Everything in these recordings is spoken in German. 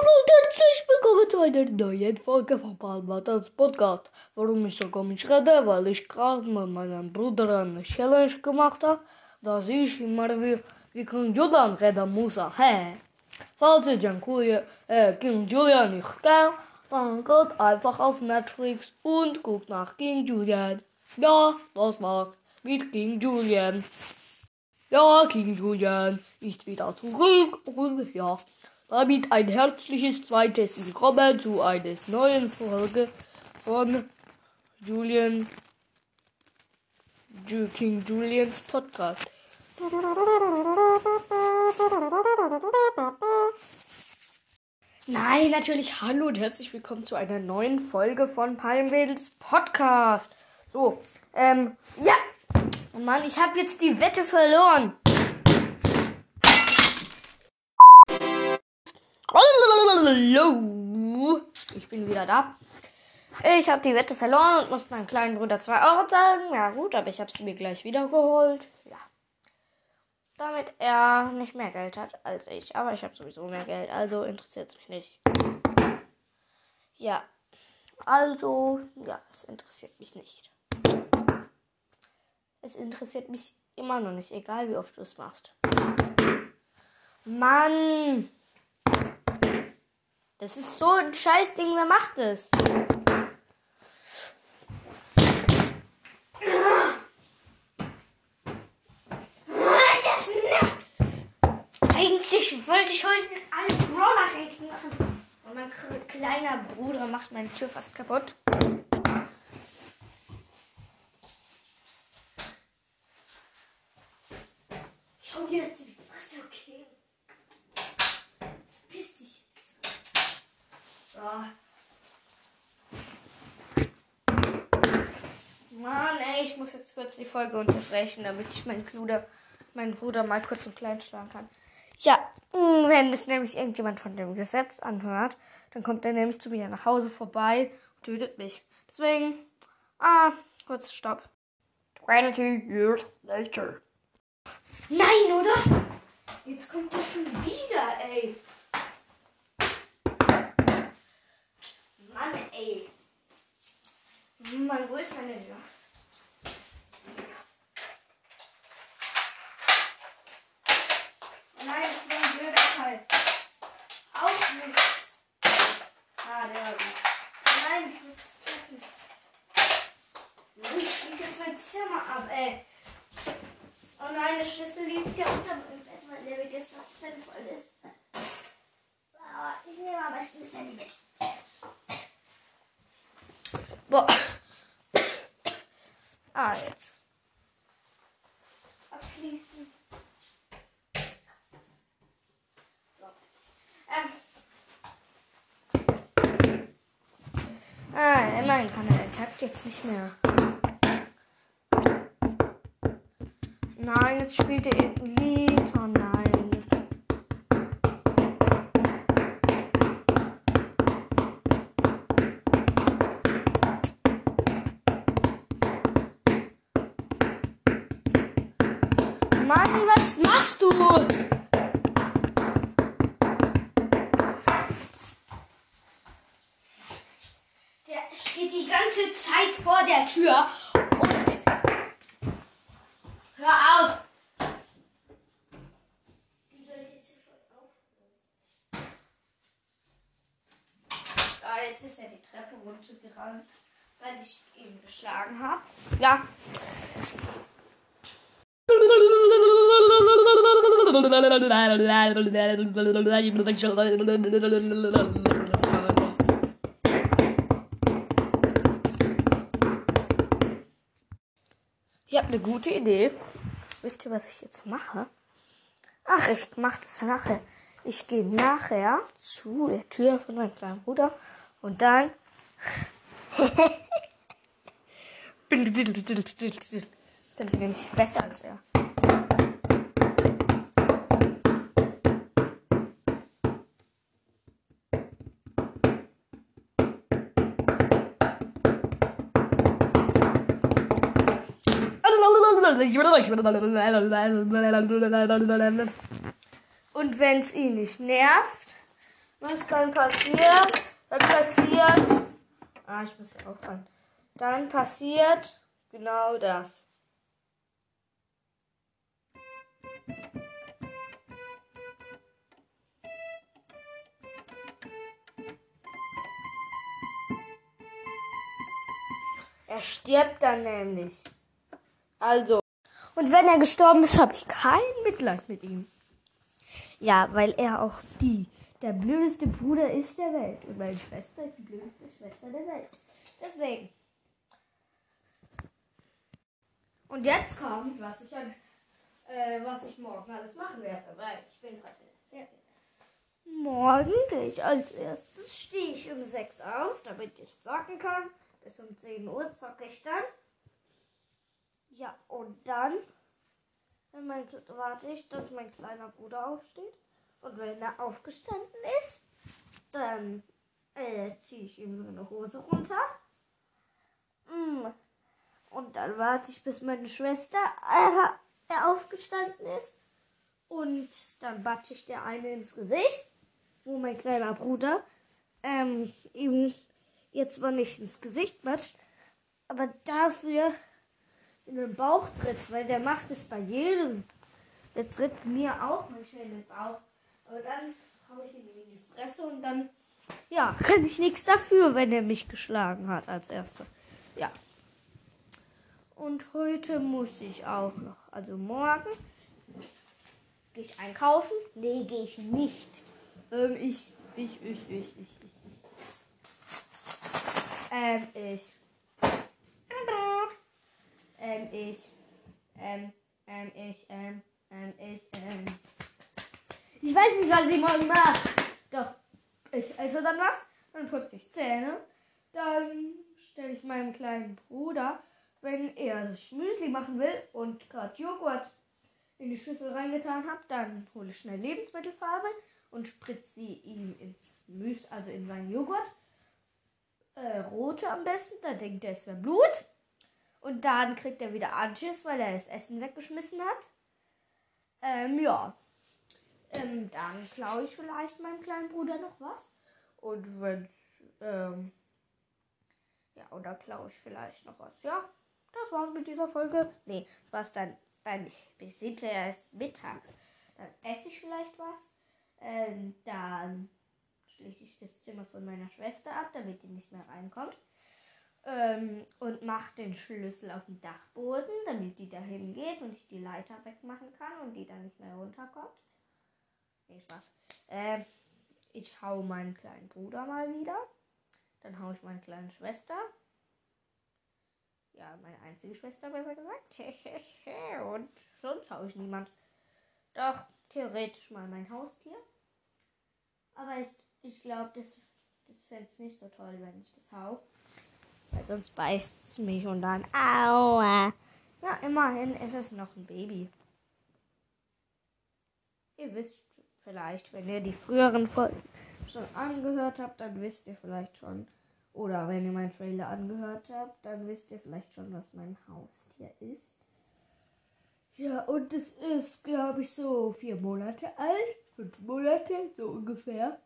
Hallo und herzlich willkommen zu einer neuen Folge von Palmatas Podcast. Warum ich so komisch rede? Weil ich gerade mit meinem Bruder eine Challenge gemacht habe, dass ich immer wie, wie King Julian reden muss. Hey. Falls ihr King Julian, äh, King Julian nicht kennt, dann geht einfach auf Netflix und guckt nach King Julian. Ja, das war's mit King Julian. Ja, King Julian ist wieder zurück und ja, damit ein herzliches zweites Willkommen zu einer neuen Folge von Julian Ju King Julians Podcast. Nein, natürlich hallo und herzlich willkommen zu einer neuen Folge von Palmwedels Podcast. So, ähm, ja. Oh Mann, ich habe jetzt die Wette verloren. Hallo, ich bin wieder da. Ich habe die Wette verloren und musste meinem kleinen Bruder 2 Euro zahlen. Ja gut, aber ich habe sie mir gleich wiedergeholt. Ja. Damit er nicht mehr Geld hat als ich. Aber ich habe sowieso mehr Geld, also interessiert es mich nicht. Ja. Also, ja, es interessiert mich nicht. Es interessiert mich immer noch nicht, egal wie oft du es machst. Mann! Das ist so ein Scheißding, wer macht es? Das nervt! Eigentlich wollte ich heute einen Brawler-Ranking machen. Und mein kleiner Bruder macht meine Tür fast kaputt. Schau dir jetzt die Fresse, okay? Verpiss dich jetzt. So. Mann, ey, ich muss jetzt kurz die Folge unterbrechen, damit ich meinen Bruder, meinen Bruder mal kurz und klein schlagen kann. Ja, wenn es nämlich irgendjemand von dem Gesetz anhört, dann kommt er nämlich zu mir nach Hause vorbei und tötet mich. Deswegen, ah, kurz Stopp. 20 years later. Nein, oder? Jetzt kommt er schon wieder, ey. Mann, ey. Mann, wo ist meine? Oh nein, das ist ein blöder Teil. Auch nichts. Ah, der war gut. Nein, ich muss es treffen. Ich schließe jetzt mein Zimmer ab, ey. Oh nein, der Schlüssel liegt ja unter meinem Bett, weil der wie gestern voll ist. Aber ich nehme am besten das Handy mit. Boah. Ah, jetzt. Abschließen. So. Ähm. Ah, immerhin kann er den Takt jetzt nicht mehr. Nein, jetzt spielt er irgendein Lied. Oh nein. Mann, was machst du? Der steht die ganze Zeit vor der Tür und hör auf. Du sollst jetzt ist er die Treppe runtergerannt, weil ich ihn geschlagen habe. Ja. Ich habe eine gute Idee. Wisst ihr, was ich jetzt mache? Ach, ich mache das nachher. Ich gehe nachher zu der Tür von meinem kleinen Bruder und dann. das kann ich nämlich besser als er. Und wenn es ihn nicht nervt, Was dann passiert? Dann passiert. Ah, ich muss hier aufhören. Dann passiert genau das. Er stirbt dann nämlich. Also. Und wenn er gestorben ist, habe ich kein Mitleid mit ihm. Ja, weil er auch die, der blödeste Bruder ist der Welt. Und meine Schwester ist die blödeste Schwester der Welt. Deswegen. Und jetzt kommt, was ich, an, äh, was ich morgen alles machen werde, weil ich bin der Ferien. Morgen gehe ich als erstes, stehe ich um 6 auf, damit ich zocken kann. Bis um 10 Uhr zocke ich dann. Ja, und dann, mein, warte ich, dass mein kleiner Bruder aufsteht. Und wenn er aufgestanden ist, dann äh, ziehe ich ihm eine Hose runter. Mm. Und dann warte ich, bis meine Schwester äh, aufgestanden ist. Und dann batsche ich der eine ins Gesicht, wo mein kleiner Bruder ähm, ihm jetzt zwar nicht ins Gesicht batscht, aber dafür in den Bauch tritt, weil der macht es bei jedem. Der tritt mir auch manchmal in den Bauch. Aber dann haue ich ihm in die Fresse und dann, ja, kann ich nichts dafür, wenn er mich geschlagen hat als Erster. Ja. Und heute muss ich auch noch, also morgen, gehe ich einkaufen? Nee, gehe ich nicht. Ähm, ich, ich, ich, ich, ich, ich, ich. Ähm, ich. Ähm, ich. Ähm, ähm, ich, ähm, ähm, ich, ähm. Ich weiß nicht, was ich morgen mache. Doch, ich esse dann was, dann putze ich Zähne, dann stelle ich meinem kleinen Bruder, wenn er sich Müsli machen will und gerade Joghurt in die Schüssel reingetan habe, dann hole ich schnell Lebensmittelfarbe und spritze sie ihm ins Müsli, also in seinen Joghurt. Äh, rote am besten, da denkt er, es wäre Blut. Und dann kriegt er wieder Anschiss, weil er das Essen weggeschmissen hat. Ähm, ja. Ähm, dann klaue ich vielleicht meinem kleinen Bruder noch was. Und wenn ähm, ja, oder klaue ich vielleicht noch was. Ja, das war's mit dieser Folge. Nee, was dann, dann bis hinterher ist mittags. Dann esse ich vielleicht was. Ähm, dann schließe ich das Zimmer von meiner Schwester ab, damit die nicht mehr reinkommt. Ähm, und mache den Schlüssel auf den Dachboden, damit die da hingeht und ich die Leiter wegmachen kann und die dann nicht mehr runterkommt. Nee, Spaß. Äh, ich hau meinen kleinen Bruder mal wieder. Dann hau ich meine kleine Schwester. Ja, meine einzige Schwester, besser gesagt. und sonst hau ich niemand. Doch, theoretisch mal mein Haustier. Aber ich, ich glaube, das, das fände es nicht so toll, wenn ich das hau. Weil sonst beißt es mich und dann. Aua. Ja, immerhin ist es noch ein Baby. Ihr wisst vielleicht, wenn ihr die früheren Folgen schon angehört habt, dann wisst ihr vielleicht schon. Oder wenn ihr meinen Trailer angehört habt, dann wisst ihr vielleicht schon, was mein Haustier ist. Ja, und es ist, glaube ich, so vier Monate alt. Fünf Monate, so ungefähr.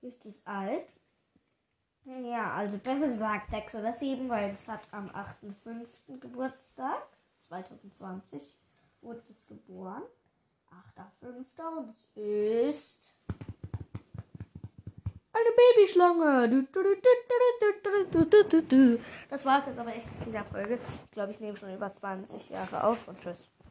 Ist es alt. Ja, also besser gesagt sechs oder sieben, weil es hat am 8.5. Geburtstag 2020 wurde es geboren. 8.5. und es ist eine Babyschlange. Das war es jetzt aber echt mit dieser Folge. Ich glaube, ich nehme schon über 20 Jahre auf und tschüss.